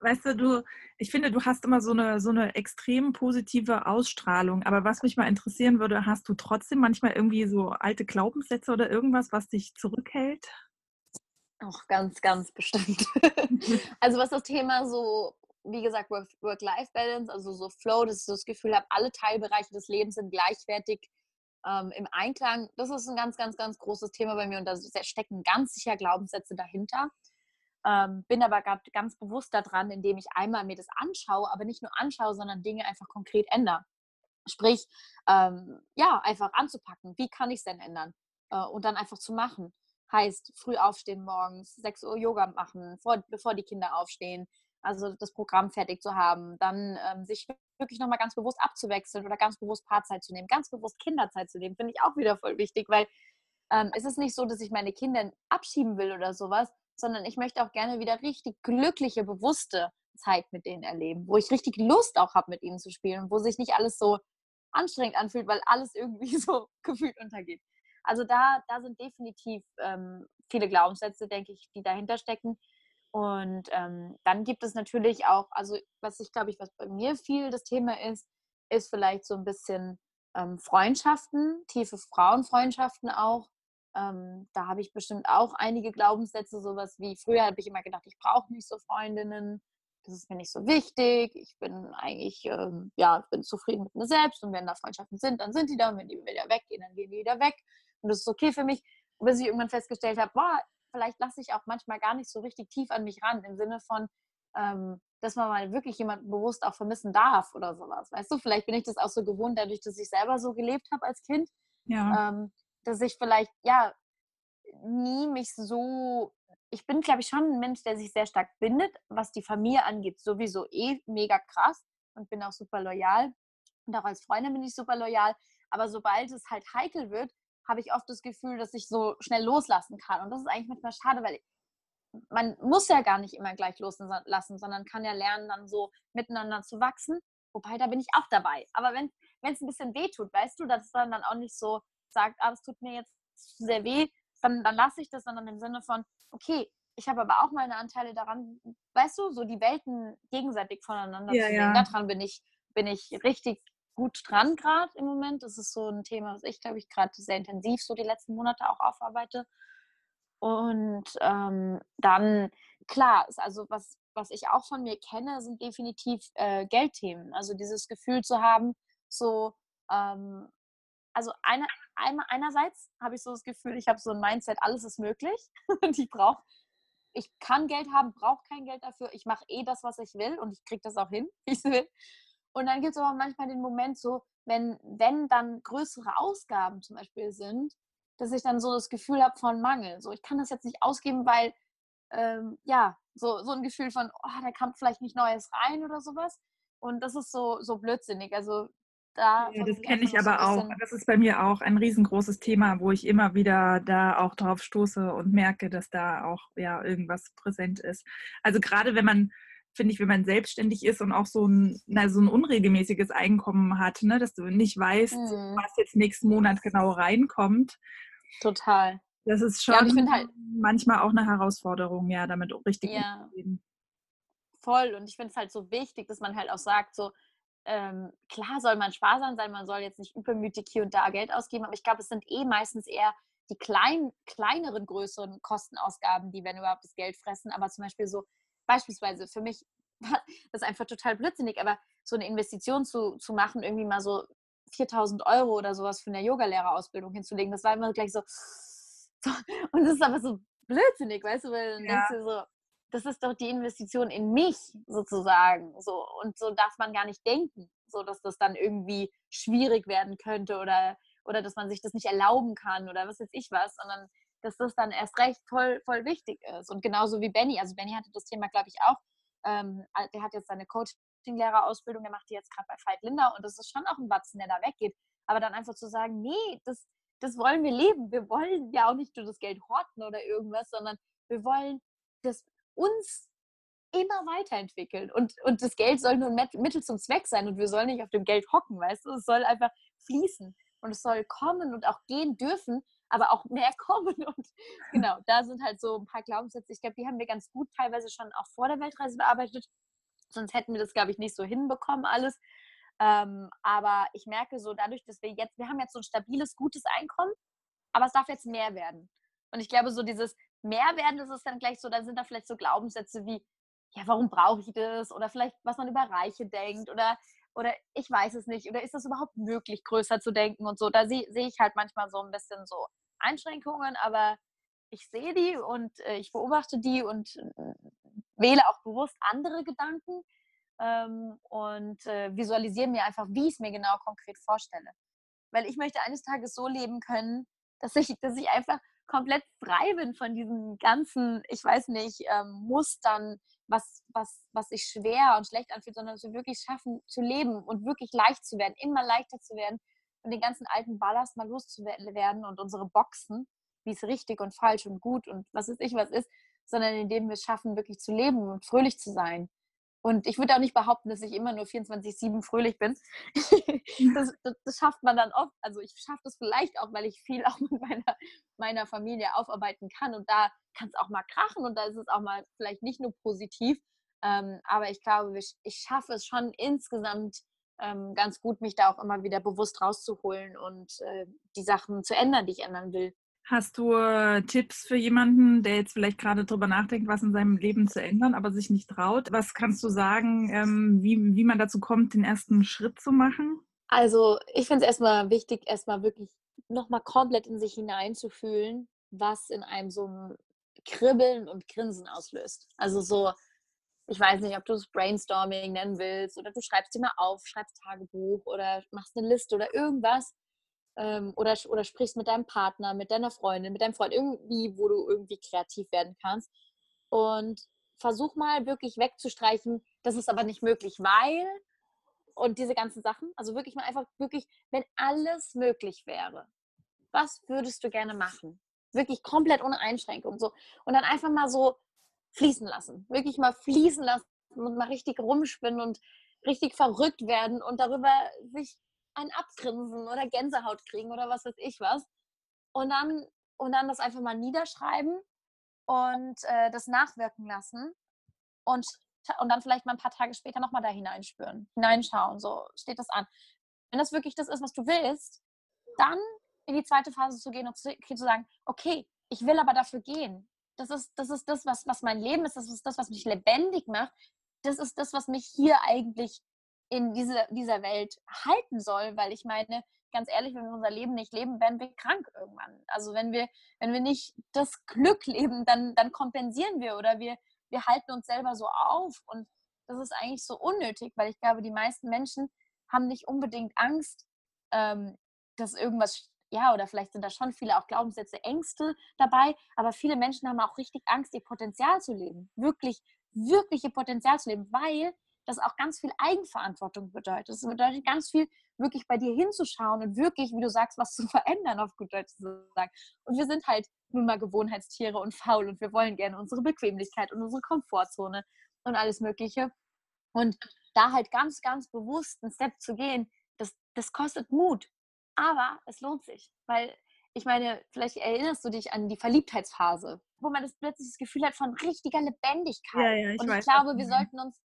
[SPEAKER 1] weißt du, du, ich finde, du hast immer so eine, so eine extrem positive Ausstrahlung. Aber was mich mal interessieren würde, hast du trotzdem manchmal irgendwie so alte Glaubenssätze oder irgendwas, was dich zurückhält?
[SPEAKER 2] Auch ganz, ganz bestimmt. *laughs* also was das Thema so wie gesagt, Work-Life-Balance, also so Flow, dass ich so das Gefühl habe, alle Teilbereiche des Lebens sind gleichwertig ähm, im Einklang. Das ist ein ganz, ganz, ganz großes Thema bei mir und da stecken ganz sicher Glaubenssätze dahinter. Ähm, bin aber ganz bewusst daran, indem ich einmal mir das anschaue, aber nicht nur anschaue, sondern Dinge einfach konkret ändere. Sprich, ähm, ja, einfach anzupacken. Wie kann ich es denn ändern? Äh, und dann einfach zu machen. Heißt, früh aufstehen morgens, 6 Uhr Yoga machen, vor, bevor die Kinder aufstehen, also das Programm fertig zu haben, dann ähm, sich wirklich nochmal ganz bewusst abzuwechseln oder ganz bewusst Paarzeit zu nehmen, ganz bewusst Kinderzeit zu nehmen, finde ich auch wieder voll wichtig, weil ähm, es ist nicht so, dass ich meine Kinder abschieben will oder sowas, sondern ich möchte auch gerne wieder richtig glückliche, bewusste Zeit mit denen erleben, wo ich richtig Lust auch habe, mit ihnen zu spielen, wo sich nicht alles so anstrengend anfühlt, weil alles irgendwie *laughs* so gefühlt untergeht. Also da, da sind definitiv ähm, viele Glaubenssätze, denke ich, die dahinter stecken. Und ähm, dann gibt es natürlich auch, also was ich glaube ich, was bei mir viel das Thema ist, ist vielleicht so ein bisschen ähm, Freundschaften, tiefe Frauenfreundschaften auch. Ähm, da habe ich bestimmt auch einige Glaubenssätze, sowas wie früher habe ich immer gedacht, ich brauche nicht so Freundinnen, das ist mir nicht so wichtig, ich bin eigentlich, ähm, ja, ich bin zufrieden mit mir selbst und wenn da Freundschaften sind, dann sind die da und wenn die wieder weggehen, dann gehen die wieder weg und das ist okay für mich. Bis ich irgendwann festgestellt habe, boah, vielleicht lasse ich auch manchmal gar nicht so richtig tief an mich ran, im Sinne von, ähm, dass man mal wirklich jemanden bewusst auch vermissen darf oder sowas. Weißt du, vielleicht bin ich das auch so gewohnt, dadurch, dass ich selber so gelebt habe als Kind, ja. ähm, dass ich vielleicht, ja, nie mich so, ich bin, glaube ich, schon ein Mensch, der sich sehr stark bindet, was die Familie angeht, sowieso eh mega krass und bin auch super loyal. Und auch als Freundin bin ich super loyal. Aber sobald es halt heikel wird, habe ich oft das Gefühl, dass ich so schnell loslassen kann. Und das ist eigentlich manchmal schade, weil man muss ja gar nicht immer gleich loslassen, sondern kann ja lernen, dann so miteinander zu wachsen. Wobei, da bin ich auch dabei. Aber wenn es ein bisschen weh tut, weißt du, dass man dann auch nicht so sagt, ah, das tut mir jetzt sehr weh, dann, dann lasse ich das, sondern im Sinne von, okay, ich habe aber auch meine Anteile daran, weißt du, so die Welten gegenseitig voneinander ja, zu sehen. Ja. Daran bin ich, bin ich richtig gut dran gerade im Moment. Das ist so ein Thema, was ich, glaube ich, gerade sehr intensiv so die letzten Monate auch aufarbeite. Und ähm, dann, klar, ist also was, was ich auch von mir kenne, sind definitiv äh, Geldthemen. Also dieses Gefühl zu haben, so, ähm, also eine, eine, einerseits habe ich so das Gefühl, ich habe so ein Mindset, alles ist möglich *laughs* und ich brauche, ich kann Geld haben, brauche kein Geld dafür, ich mache eh das, was ich will und ich kriege das auch hin, wie ich will. Und dann gibt es aber manchmal den Moment so, wenn, wenn dann größere Ausgaben zum Beispiel sind, dass ich dann so das Gefühl habe von Mangel. So, ich kann das jetzt nicht ausgeben, weil, ähm, ja, so, so ein Gefühl von, oh, da kommt vielleicht nicht Neues rein oder sowas. Und das ist so, so blödsinnig. Also da.
[SPEAKER 1] Ja, das kenne ich aber auch. Das ist bei mir auch ein riesengroßes Thema, wo ich immer wieder da auch drauf stoße und merke, dass da auch ja irgendwas präsent ist. Also gerade wenn man finde ich, wenn man selbstständig ist und auch so ein, na, so ein unregelmäßiges Einkommen hat, ne, dass du nicht weißt, mhm. was jetzt nächsten Monat genau reinkommt.
[SPEAKER 2] Total.
[SPEAKER 1] Das ist schon ja, halt, manchmal auch eine Herausforderung, ja, damit richtig
[SPEAKER 2] ja, umzugehen. Voll. Und ich finde es halt so wichtig, dass man halt auch sagt, so, ähm, klar soll man sparsam sein, man soll jetzt nicht übermütig hier und da Geld ausgeben, aber ich glaube, es sind eh meistens eher die klein, kleineren, größeren Kostenausgaben, die, wenn überhaupt, das Geld fressen. Aber zum Beispiel so, beispielsweise für mich, *laughs* das ist einfach total blödsinnig, aber so eine Investition zu, zu machen, irgendwie mal so 4000 Euro oder sowas für eine Yogalehrerausbildung hinzulegen, das war immer gleich so, *laughs* so und das ist aber so blödsinnig, weißt du, weil dann ja. denkst du so, das ist doch die Investition in mich sozusagen. So, und so darf man gar nicht denken, so dass das dann irgendwie schwierig werden könnte oder, oder dass man sich das nicht erlauben kann oder was weiß ich was, sondern dass das dann erst recht voll, voll wichtig ist. Und genauso wie Benny, also Benny hatte das Thema, glaube ich, auch. Ähm, der hat jetzt seine Coaching-Lehrerausbildung, der macht die jetzt gerade bei Veit Linder und das ist schon auch ein Batzen, der da weggeht. Aber dann einfach zu sagen, nee, das, das wollen wir leben. Wir wollen ja auch nicht nur das Geld horten oder irgendwas, sondern wir wollen das uns immer weiterentwickeln. Und, und das Geld soll nur ein Mittel zum Zweck sein und wir sollen nicht auf dem Geld hocken, weißt du? Es soll einfach fließen und es soll kommen und auch gehen dürfen, aber auch mehr *laughs* kommen. Und genau, da sind halt so ein paar Glaubenssätze. Ich glaube, die haben wir ganz gut teilweise schon auch vor der Weltreise bearbeitet. Sonst hätten wir das, glaube ich, nicht so hinbekommen alles. Ähm, aber ich merke so dadurch, dass wir jetzt, wir haben jetzt so ein stabiles, gutes Einkommen, aber es darf jetzt mehr werden. Und ich glaube, so dieses mehr werden, das ist dann gleich so, da sind da vielleicht so Glaubenssätze wie, ja, warum brauche ich das? Oder vielleicht, was man über Reiche denkt oder, oder ich weiß es nicht. Oder ist das überhaupt möglich, größer zu denken und so? Da sehe seh ich halt manchmal so ein bisschen so Einschränkungen, aber ich sehe die und äh, ich beobachte die und äh, wähle auch bewusst andere Gedanken ähm, und äh, visualisiere mir einfach, wie ich es mir genau konkret vorstelle. Weil ich möchte eines Tages so leben können, dass ich, dass ich einfach komplett frei bin von diesen ganzen, ich weiß nicht, ähm, Mustern, was, was, was sich schwer und schlecht anfühlt, sondern dass wir wirklich schaffen zu leben und wirklich leicht zu werden, immer leichter zu werden und den ganzen alten Ballast mal loszuwerden und unsere Boxen, wie es richtig und falsch und gut und was weiß ich was ist, sondern indem wir es schaffen, wirklich zu leben und fröhlich zu sein. Und ich würde auch nicht behaupten, dass ich immer nur 24-7 fröhlich bin. *laughs* das, das, das, schafft man dann oft. Also ich schaffe das vielleicht auch, weil ich viel auch mit meiner, meiner Familie aufarbeiten kann. Und da kann es auch mal krachen und da ist es auch mal vielleicht nicht nur positiv. Ähm, aber ich glaube, ich, ich schaffe es schon insgesamt ähm, ganz gut, mich da auch immer wieder bewusst rauszuholen und äh, die Sachen zu ändern, die ich ändern will.
[SPEAKER 1] Hast du äh, Tipps für jemanden, der jetzt vielleicht gerade darüber nachdenkt, was in seinem Leben zu ändern, aber sich nicht traut? Was kannst du sagen, ähm, wie, wie man dazu kommt, den ersten Schritt zu machen?
[SPEAKER 2] Also ich finde es erstmal wichtig, erstmal wirklich nochmal komplett in sich hineinzufühlen, was in einem so ein Kribbeln und Grinsen auslöst. Also so, ich weiß nicht, ob du es Brainstorming nennen willst oder du schreibst dir mal auf, schreibst Tagebuch oder machst eine Liste oder irgendwas ähm, oder, oder sprichst mit deinem Partner, mit deiner Freundin, mit deinem Freund, irgendwie, wo du irgendwie kreativ werden kannst. Und versuch mal wirklich wegzustreichen, das ist aber nicht möglich, weil und diese ganzen Sachen. Also wirklich mal einfach, wirklich, wenn alles möglich wäre, was würdest du gerne machen? Wirklich komplett ohne Einschränkung. So. Und dann einfach mal so fließen lassen. Wirklich mal fließen lassen und mal richtig rumspinnen und richtig verrückt werden und darüber sich ein Abgrinsen oder Gänsehaut kriegen oder was weiß ich was. Und dann, und dann das einfach mal niederschreiben und äh, das nachwirken lassen und, und dann vielleicht mal ein paar Tage später nochmal da hineinspüren, hineinschauen, so steht das an. Wenn das wirklich das ist, was du willst, dann in die zweite Phase zu gehen und zu, zu sagen, okay, ich will aber dafür gehen. Das ist das, ist das was, was mein Leben ist, das ist das, was mich lebendig macht. Das ist das, was mich hier eigentlich in diese, dieser Welt halten soll, weil ich meine, ganz ehrlich, wenn wir unser Leben nicht leben, werden wir krank irgendwann. Also wenn wir, wenn wir nicht das Glück leben, dann, dann kompensieren wir oder wir, wir halten uns selber so auf. Und das ist eigentlich so unnötig, weil ich glaube, die meisten Menschen haben nicht unbedingt Angst, ähm, dass irgendwas, ja, oder vielleicht sind da schon viele auch Glaubenssätze, Ängste dabei, aber viele Menschen haben auch richtig Angst, ihr Potenzial zu leben. Wirklich, wirklich ihr Potenzial zu leben, weil das auch ganz viel Eigenverantwortung bedeutet. Das bedeutet ganz viel, wirklich bei dir hinzuschauen und wirklich, wie du sagst, was zu *laughs* verändern, auf gut Deutsch zu sagen. Und wir sind halt nun mal Gewohnheitstiere und faul und wir wollen gerne unsere Bequemlichkeit und unsere Komfortzone und alles Mögliche. Und da halt ganz, ganz bewusst einen Step zu gehen, das, das kostet Mut. Aber es lohnt sich, weil ich meine, vielleicht erinnerst du dich an die Verliebtheitsphase, wo man das plötzlich das Gefühl hat von richtiger Lebendigkeit. Ja, ja, ich und ich weiß, glaube, wir sollten uns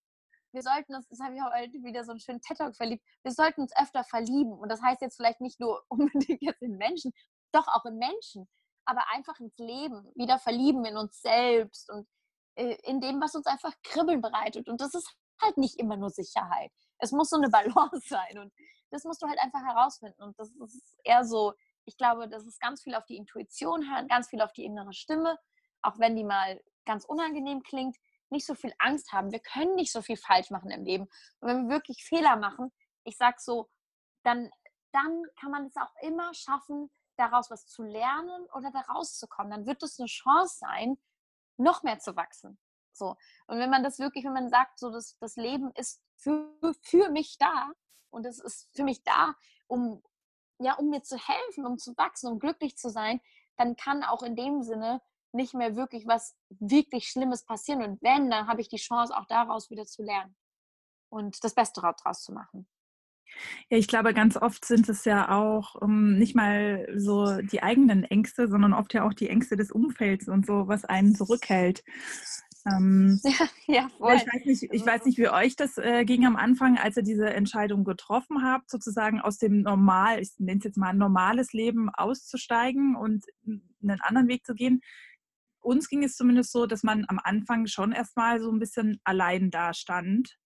[SPEAKER 2] wir sollten uns, das habe ich heute wieder so einen schönen TED-Talk verliebt, wir sollten uns öfter verlieben. Und das heißt jetzt vielleicht nicht nur *laughs* unbedingt jetzt in Menschen, doch auch in Menschen, aber einfach ins Leben, wieder verlieben in uns selbst und äh, in dem, was uns einfach Kribbeln bereitet. Und das ist halt nicht immer nur Sicherheit. Es muss so eine Balance *laughs* sein und das musst du halt einfach herausfinden. Und das ist eher so, ich glaube, das ist ganz viel auf die Intuition hören, ganz viel auf die innere Stimme, auch wenn die mal ganz unangenehm klingt nicht so viel Angst haben. Wir können nicht so viel falsch machen im Leben. Und wenn wir wirklich Fehler machen, ich sag so, dann, dann kann man es auch immer schaffen, daraus was zu lernen oder da rauszukommen. Dann wird es eine Chance sein, noch mehr zu wachsen. So. Und wenn man das wirklich, wenn man sagt, so das, das Leben ist für, für mich da und es ist für mich da, um, ja, um mir zu helfen, um zu wachsen, um glücklich zu sein, dann kann auch in dem Sinne nicht mehr wirklich was wirklich Schlimmes passieren. Und wenn, dann habe ich die Chance, auch daraus wieder zu lernen und das Beste daraus zu machen.
[SPEAKER 1] Ja, ich glaube, ganz oft sind es ja auch um, ähm, nicht mal so die eigenen Ängste, sondern oft ja auch die Ängste des Umfelds und so, was einen zurückhält. Ähm, *laughs* ja, ja, voll. Ich weiß nicht, ich weiß nicht wie euch das äh, ging am Anfang, als ihr diese Entscheidung getroffen habt, sozusagen aus dem normal, ich nenne es jetzt mal ein normales Leben auszusteigen und einen anderen Weg zu gehen uns ging es zumindest so, dass man am Anfang schon erstmal so ein bisschen allein dastand.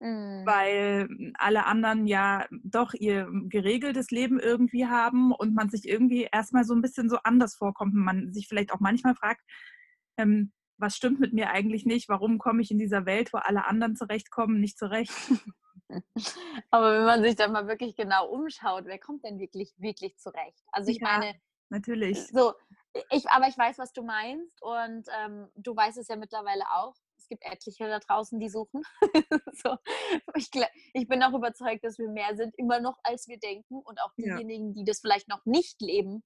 [SPEAKER 1] Mhm. Weil alle anderen ja doch ihr geregeltes Leben irgendwie haben und man sich irgendwie erstmal so ein bisschen so anders vorkommt und man sich vielleicht auch manchmal fragt, ähm, was stimmt mit mir eigentlich nicht? Warum komme ich in dieser Welt, wo alle anderen zurechtkommen, nicht zurecht? *laughs*
[SPEAKER 2] Aber wenn man sich dann mal wirklich genau umschaut, wer kommt denn wirklich, wirklich zurecht? Also ich ja, meine,
[SPEAKER 1] natürlich.
[SPEAKER 2] So, ich, aber ich weiß, was du meinst und ähm, du weißt es ja mittlerweile auch. Es gibt etliche da draußen, die suchen. *laughs* so. ich, ich, bin auch überzeugt, dass wir mehr sind, immer noch, als wir denken. Und auch diejenigen, ja. die das vielleicht noch nicht leben,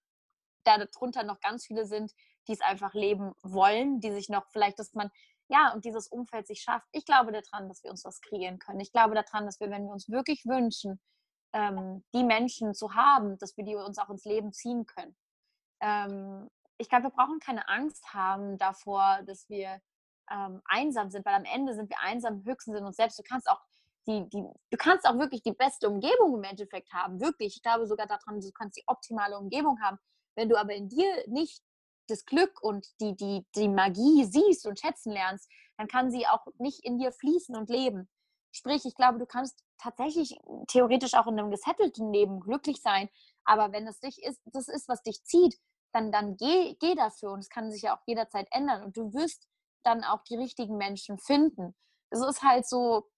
[SPEAKER 2] da darunter noch ganz viele sind, die es einfach leben wollen, die sich noch vielleicht, dass man, ja, und dieses Umfeld sich schafft. Ich glaube daran, dass wir uns was kreieren können. Ich glaube daran, dass wir, wenn wir uns wirklich wünschen, ähm, die Menschen zu haben, dass wir die uns auch ins Leben ziehen können. Ähm, ich glaube, wir brauchen keine Angst haben davor, dass wir ähm, einsam sind, weil am Ende sind wir einsam höchstens in uns selbst. Du kannst auch die, die, du kannst auch wirklich die beste Umgebung im Endeffekt haben, wirklich. Ich glaube sogar daran, du kannst die optimale Umgebung haben. Wenn du aber in dir nicht das Glück und die, die, die Magie siehst und schätzen lernst, dann kann sie auch nicht in dir fließen und leben. Sprich, ich glaube, du kannst tatsächlich theoretisch auch in einem gesettelten Leben glücklich sein, aber wenn es dich ist, das ist, was dich zieht, dann, dann geh, geh dafür und es kann sich ja auch jederzeit ändern und du wirst dann auch die richtigen Menschen finden. Es ist halt so,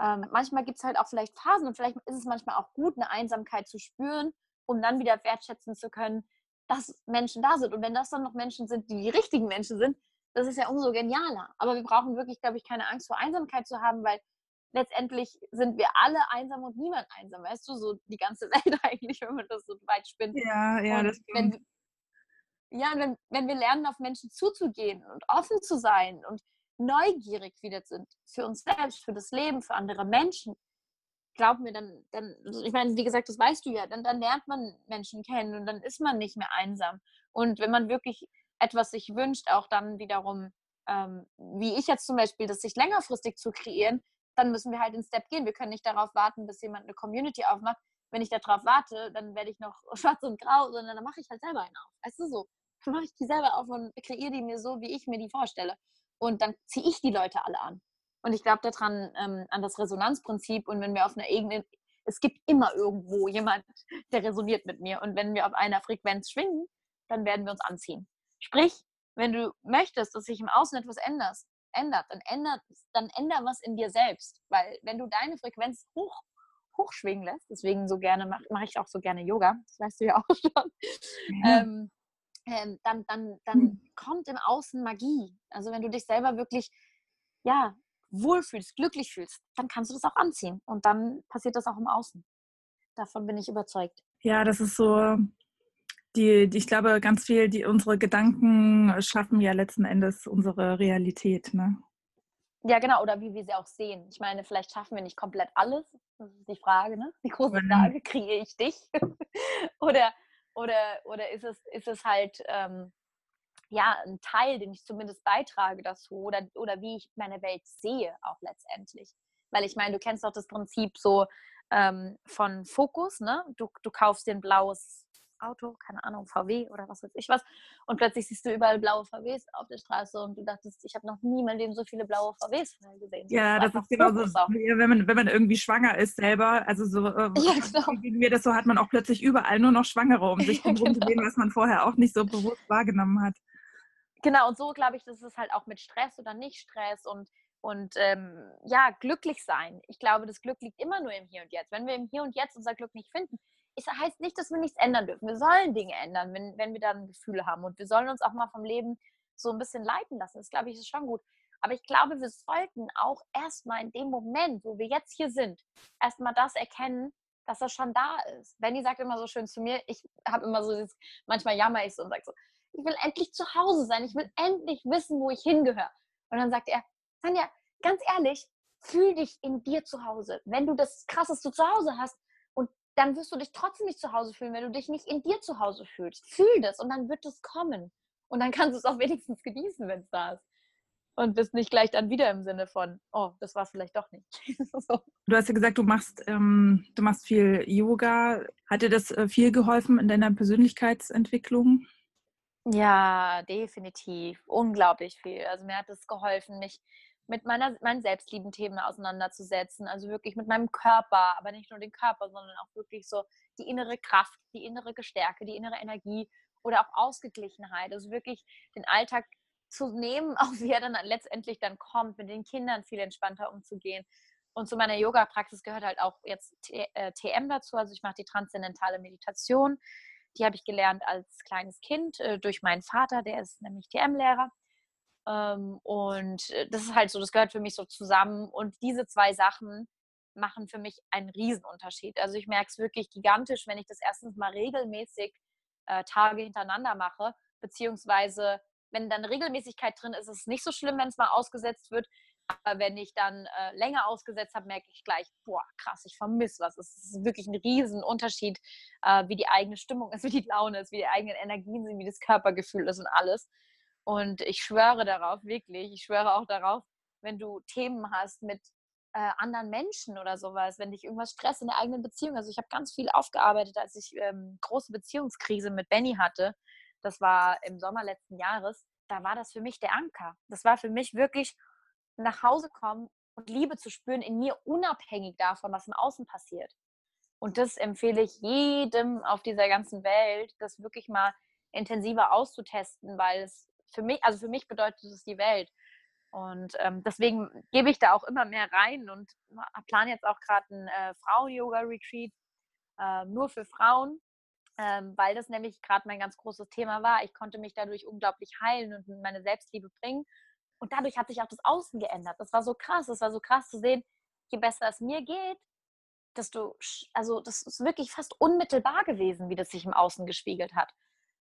[SPEAKER 2] ähm, manchmal gibt es halt auch vielleicht Phasen und vielleicht ist es manchmal auch gut, eine Einsamkeit zu spüren, um dann wieder wertschätzen zu können, dass Menschen da sind. Und wenn das dann noch Menschen sind, die die richtigen Menschen sind, das ist ja umso genialer. Aber wir brauchen wirklich, glaube ich, keine Angst vor Einsamkeit zu haben, weil letztendlich sind wir alle einsam und niemand einsam, weißt du, so die ganze *laughs* Welt eigentlich, wenn man das so weit spinnt.
[SPEAKER 1] Ja, ja, und das
[SPEAKER 2] wenn, ja, wenn, wenn wir lernen, auf Menschen zuzugehen und offen zu sein und neugierig wieder sind für uns selbst, für das Leben, für andere Menschen, glaub mir, dann, dann, ich meine, wie gesagt, das weißt du ja, dann, dann lernt man Menschen kennen und dann ist man nicht mehr einsam. Und wenn man wirklich etwas sich wünscht, auch dann wiederum, ähm, wie ich jetzt zum Beispiel, das sich längerfristig zu kreieren, dann müssen wir halt den Step gehen. Wir können nicht darauf warten, bis jemand eine Community aufmacht. Wenn ich darauf warte, dann werde ich noch *laughs* schwarz und grau, sondern dann mache ich halt selber einen auf. Weißt du so? Dann mache ich die selber auf und kreiere die mir so, wie ich mir die vorstelle. Und dann ziehe ich die Leute alle an. Und ich glaube daran, ähm, an das Resonanzprinzip. Und wenn wir auf einer Ebene, es gibt immer irgendwo jemand, der resoniert mit mir. Und wenn wir auf einer Frequenz schwingen, dann werden wir uns anziehen. Sprich, wenn du möchtest, dass sich im Außen etwas ändert, ändert, dann ändert, dann änder was in dir selbst. Weil wenn du deine Frequenz hoch, hochschwingen lässt, deswegen so gerne mache mach ich auch so gerne Yoga, das weißt du ja auch *laughs* schon, mhm. ähm, ähm, dann, dann, dann mhm. kommt im Außen Magie. Also wenn du dich selber wirklich, ja, wohlfühlst, glücklich fühlst, dann kannst du das auch anziehen. Und dann passiert das auch im Außen. Davon bin ich überzeugt.
[SPEAKER 1] Ja, das ist so, die, die, ich glaube, ganz viel, die unsere Gedanken schaffen ja letzten Endes unsere Realität, ne?
[SPEAKER 2] Ja, genau, oder wie wir sie auch sehen. Ich meine, vielleicht schaffen wir nicht komplett alles. Das ist die Frage, ne? Die große Frage, *laughs* kriege ich dich? *laughs* oder, oder, oder ist es, ist es halt ähm, ja ein Teil, den ich zumindest beitrage dazu, oder, oder wie ich meine Welt sehe, auch letztendlich. Weil ich meine, du kennst doch das Prinzip so ähm, von Fokus, ne? Du, du kaufst dir ein blaues Auto, keine Ahnung, VW oder was weiß ich was. Und plötzlich siehst du überall blaue VWs auf der Straße und du dachtest, ich habe noch nie in meinem Leben so viele blaue VWs gesehen.
[SPEAKER 1] Ja, das, das ist genau so, wenn man, wenn man irgendwie schwanger ist selber, also so, äh, *laughs* ja, genau. wie mir das so hat man auch plötzlich überall nur noch Schwangere, um *laughs* sich ja, genau. was man vorher auch nicht so bewusst wahrgenommen hat.
[SPEAKER 2] Genau, und so glaube ich, das ist halt auch mit Stress oder nicht Stress und und ähm, ja, glücklich sein. Ich glaube, das Glück liegt immer nur im Hier und Jetzt. Wenn wir im Hier und Jetzt unser Glück nicht finden, es heißt nicht, dass wir nichts ändern dürfen. Wir sollen Dinge ändern, wenn, wenn wir dann Gefühle haben. Und wir sollen uns auch mal vom Leben so ein bisschen leiten lassen. Das glaube ich ist schon gut. Aber ich glaube, wir sollten auch erstmal in dem Moment, wo wir jetzt hier sind, erstmal das erkennen, dass das schon da ist. Benny sagt immer so schön zu mir, ich habe immer so, dieses, manchmal jammer ich so und sage so, ich will endlich zu Hause sein, ich will endlich wissen, wo ich hingehöre. Und dann sagt er, Sanja, ganz ehrlich, fühl dich in dir zu Hause. Wenn du das krasseste zu Hause hast, dann wirst du dich trotzdem nicht zu Hause fühlen, wenn du dich nicht in dir zu Hause fühlst. Fühl das und dann wird es kommen. Und dann kannst du es auch wenigstens genießen, wenn es da ist. Und bist nicht gleich dann wieder im Sinne von, oh, das war es vielleicht doch nicht. *laughs*
[SPEAKER 1] so. Du hast ja gesagt, du machst, ähm, du machst viel Yoga. Hat dir das äh, viel geholfen in deiner Persönlichkeitsentwicklung?
[SPEAKER 2] Ja, definitiv. Unglaublich viel. Also mir hat es geholfen, mich mit meiner, meinen Selbstlieben-Themen auseinanderzusetzen. Also wirklich mit meinem Körper, aber nicht nur den Körper, sondern auch wirklich so die innere Kraft, die innere Gestärke, die innere Energie oder auch Ausgeglichenheit. Also wirklich den Alltag zu nehmen, *laughs* auch wie er dann letztendlich dann kommt, mit den Kindern viel entspannter umzugehen. Und zu meiner Yoga-Praxis gehört halt auch jetzt TM äh, dazu. Also ich mache die transzendentale Meditation. Die habe ich gelernt als kleines Kind äh, durch meinen Vater, der ist nämlich TM-Lehrer. Ähm, und äh, das ist halt so, das gehört für mich so zusammen. Und diese zwei Sachen machen für mich einen Riesenunterschied. Also ich merke es wirklich gigantisch, wenn ich das erstens mal regelmäßig äh, Tage hintereinander mache, beziehungsweise wenn dann Regelmäßigkeit drin ist, ist es nicht so schlimm, wenn es mal ausgesetzt wird. Aber wenn ich dann äh, länger ausgesetzt habe, merke ich gleich, boah, krass, ich vermisse was. Es ist wirklich ein Riesenunterschied, äh, wie die eigene Stimmung ist, wie die Laune ist, wie die eigenen Energien sind, wie das Körpergefühl ist und alles. Und ich schwöre darauf, wirklich, ich schwöre auch darauf, wenn du Themen hast mit äh, anderen Menschen oder sowas, wenn dich irgendwas stresst in der eigenen Beziehung. Also ich habe ganz viel aufgearbeitet, als ich ähm, große Beziehungskrise mit Benny hatte. Das war im Sommer letzten Jahres. Da war das für mich der Anker. Das war für mich wirklich nach Hause kommen und Liebe zu spüren in mir, unabhängig davon, was im Außen passiert. Und das empfehle ich jedem auf dieser ganzen Welt, das wirklich mal intensiver auszutesten, weil es für mich, also für mich bedeutet es die Welt. Und ähm, deswegen gebe ich da auch immer mehr rein und plane jetzt auch gerade einen äh, Frauen-Yoga-Retreat äh, nur für Frauen, ähm, weil das nämlich gerade mein ganz großes Thema war. Ich konnte mich dadurch unglaublich heilen und meine Selbstliebe bringen. Und dadurch hat sich auch das Außen geändert. Das war so krass. Das war so krass zu sehen, je besser es mir geht, desto, also das ist wirklich fast unmittelbar gewesen, wie das sich im Außen gespiegelt hat.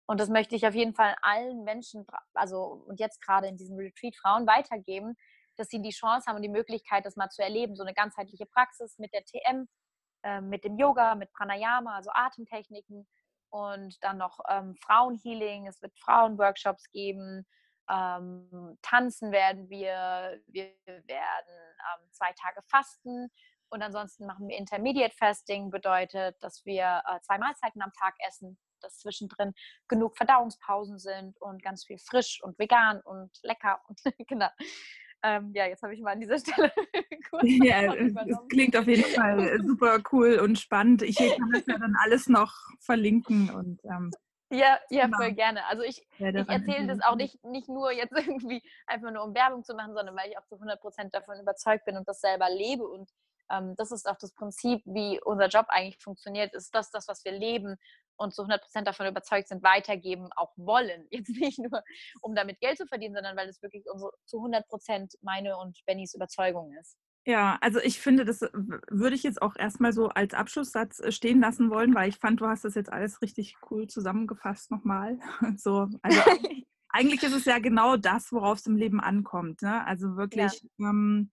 [SPEAKER 2] Und das möchte ich auf jeden Fall allen Menschen, also und jetzt gerade in diesem Retreat Frauen weitergeben, dass sie die Chance haben und die Möglichkeit, das mal zu erleben. So eine ganzheitliche Praxis mit der TM, äh, mit dem Yoga, mit Pranayama, also Atemtechniken und dann noch ähm, Frauenhealing. Es wird Frauenworkshops geben. Ähm, tanzen werden wir. Wir werden ähm, zwei Tage fasten. Und ansonsten machen wir Intermediate Fasting, bedeutet, dass wir äh, zwei Mahlzeiten am Tag essen dass zwischendrin genug Verdauungspausen sind und ganz viel frisch und vegan und lecker und *laughs* genau. Ähm, ja, jetzt habe ich mal an dieser *laughs* Stelle *laughs*
[SPEAKER 1] kurz Ja, es klingt auf jeden Fall super cool und spannend. Ich kann das ja dann alles noch verlinken und ähm,
[SPEAKER 2] ja, ja, genau. voll gerne. Also ich, ja, ich erzähle das auch nicht, nicht nur jetzt *laughs* irgendwie einfach nur um Werbung zu machen, sondern weil ich auch zu 100 Prozent davon überzeugt bin und das selber lebe. Und ähm, das ist auch das Prinzip, wie unser Job eigentlich funktioniert, ist das, das, was wir leben und zu 100 Prozent davon überzeugt sind, weitergeben, auch wollen. *laughs* Jetzt nicht nur, um damit Geld zu verdienen, sondern weil es wirklich unsere, zu 100 Prozent meine und Bennys Überzeugung ist.
[SPEAKER 1] Ja, also ich finde, das würde ich jetzt auch erstmal so als Abschlusssatz äh, stehen lassen wollen, weil ich fand, du hast das jetzt alles richtig cool zusammengefasst nochmal. *laughs* So, also *laughs* eigentlich ist es ja genau das, worauf es im Leben ankommt. Ne? Also wirklich, ja. Ähm,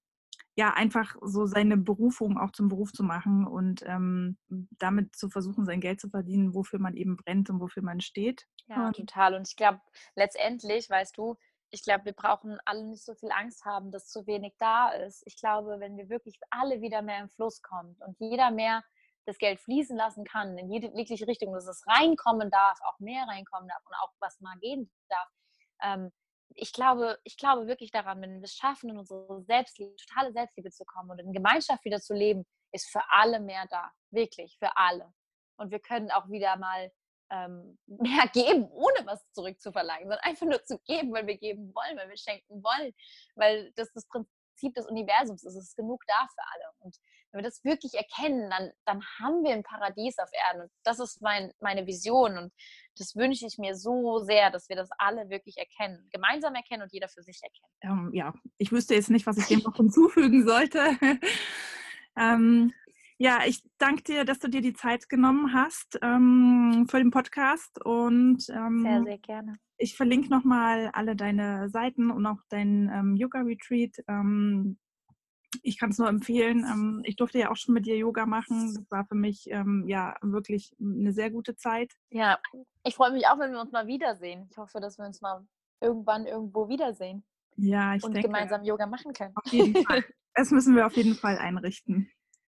[SPEAKER 1] ja, einfach so seine Berufung auch zum Beruf zu machen und ähm, damit zu versuchen, sein Geld zu verdienen, wofür man eben brennt und wofür man steht.
[SPEAKER 2] Ja, und total. Und ich glaube, letztendlich, weißt du, ich glaube, wir brauchen alle nicht so viel Angst haben, dass zu wenig da ist. Ich glaube, wenn wir wirklich alle wieder mehr im Fluss kommen und jeder mehr das Geld fließen lassen kann, in jede jegliche Richtung, dass es reinkommen darf, auch mehr reinkommen darf und auch was mal gehen darf. Ähm, ich glaube, ich glaube wirklich daran, wenn wir es schaffen, in unsere Selbstliebe, totale Selbstliebe zu kommen und in Gemeinschaft wieder zu leben, ist für alle mehr da. Wirklich, für alle. Und wir können auch wieder mal ähm, *laughs* mehr geben, ohne was zurückzuverlangen, sondern einfach nur zu geben, weil wir geben wollen, weil wir schenken wollen, weil das das Prinzip des Universums ist. Es ist genug da für alle. Und wenn wir das wirklich erkennen, dann, dann haben wir ein Paradies auf Erden. Und das ist mein, meine Vision. Und das wünsche ich mir so sehr, dass wir das alle wirklich erkennen, gemeinsam erkennen und jeder für sich erkennt.
[SPEAKER 1] Ähm, ja, ich wüsste jetzt nicht, was ich dem noch *laughs* hinzufügen sollte. *laughs* ähm, ja, ich danke dir, dass du dir die Zeit genommen hast ähm, für den Podcast und ähm,
[SPEAKER 2] sehr, sehr gerne.
[SPEAKER 1] Ich verlinke nochmal alle deine Seiten und auch dein ähm, Yoga-Retreat. Ähm, ich kann es nur empfehlen. Ähm, ich durfte ja auch schon mit dir Yoga machen. Das war für mich ähm, ja wirklich eine sehr gute Zeit.
[SPEAKER 2] Ja, ich freue mich auch, wenn wir uns mal wiedersehen. Ich hoffe, dass wir uns mal irgendwann irgendwo wiedersehen.
[SPEAKER 1] Ja, ich
[SPEAKER 2] und
[SPEAKER 1] denke.
[SPEAKER 2] Und gemeinsam Yoga machen können.
[SPEAKER 1] Auf jeden Fall. *laughs* Das müssen wir auf jeden Fall einrichten.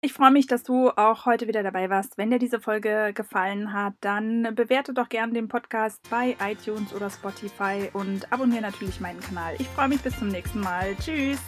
[SPEAKER 1] Ich freue mich, dass du auch heute wieder dabei warst. Wenn dir diese Folge gefallen hat, dann bewerte doch gerne den Podcast bei iTunes oder Spotify und abonniere natürlich meinen Kanal. Ich freue mich bis zum nächsten Mal. Tschüss!